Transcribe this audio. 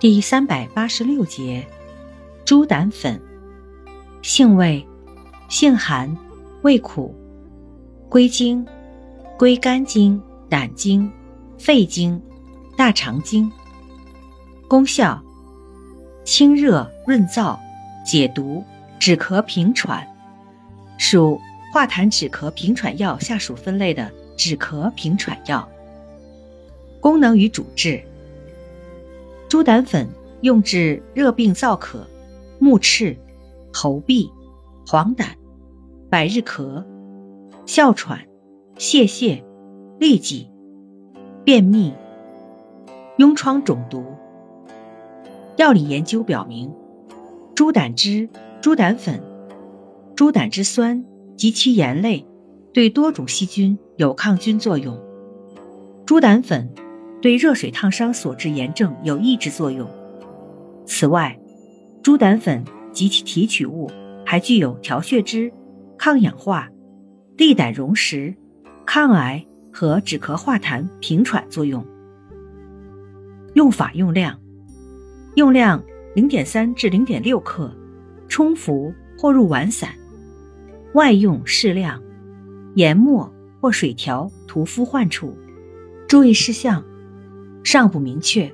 第三百八十六节，猪胆粉，性味，性寒，味苦，归经，归肝经、胆经、肺经、大肠经。功效，清热润燥，解毒，止咳平喘，属化痰止咳平喘药下属分类的止咳平喘药。功能与主治：猪胆粉用治热病燥渴、目赤、喉痹、黄疸、百日咳、哮喘、泄泻、痢疾、便秘、痈疮肿毒。药理研究表明，猪胆汁、猪胆粉、猪胆汁酸及其盐类对多种细菌有抗菌作用。猪胆粉。对热水烫伤所致炎症有抑制作用。此外，猪胆粉及其提取物还具有调血脂、抗氧化、利胆溶石、抗癌和止咳化痰平喘作用。用法用量：用量零点三至零点六克，冲服或入丸散。外用适量，研末或水调涂敷患处。注意事项。尚不明确。